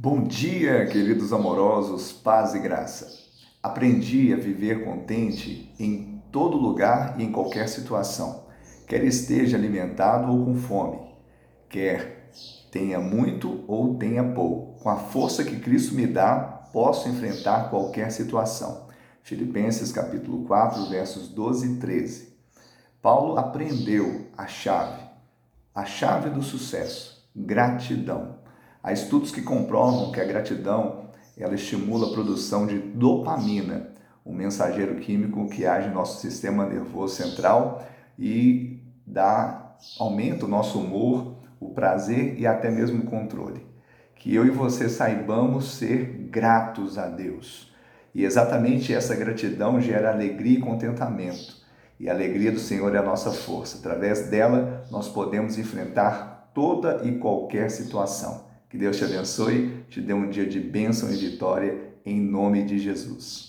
Bom dia, queridos amorosos, paz e graça. Aprendi a viver contente em todo lugar e em qualquer situação, quer esteja alimentado ou com fome, quer tenha muito ou tenha pouco. Com a força que Cristo me dá, posso enfrentar qualquer situação. Filipenses capítulo 4, versos 12 e 13. Paulo aprendeu a chave, a chave do sucesso, gratidão. Há estudos que comprovam que a gratidão ela estimula a produção de dopamina, um mensageiro químico que age no nosso sistema nervoso central e dá aumenta o nosso humor, o prazer e até mesmo o controle. Que eu e você saibamos ser gratos a Deus. E exatamente essa gratidão gera alegria e contentamento. E a alegria do Senhor é a nossa força. Através dela, nós podemos enfrentar toda e qualquer situação. Que Deus te abençoe, te dê um dia de bênção e vitória, em nome de Jesus.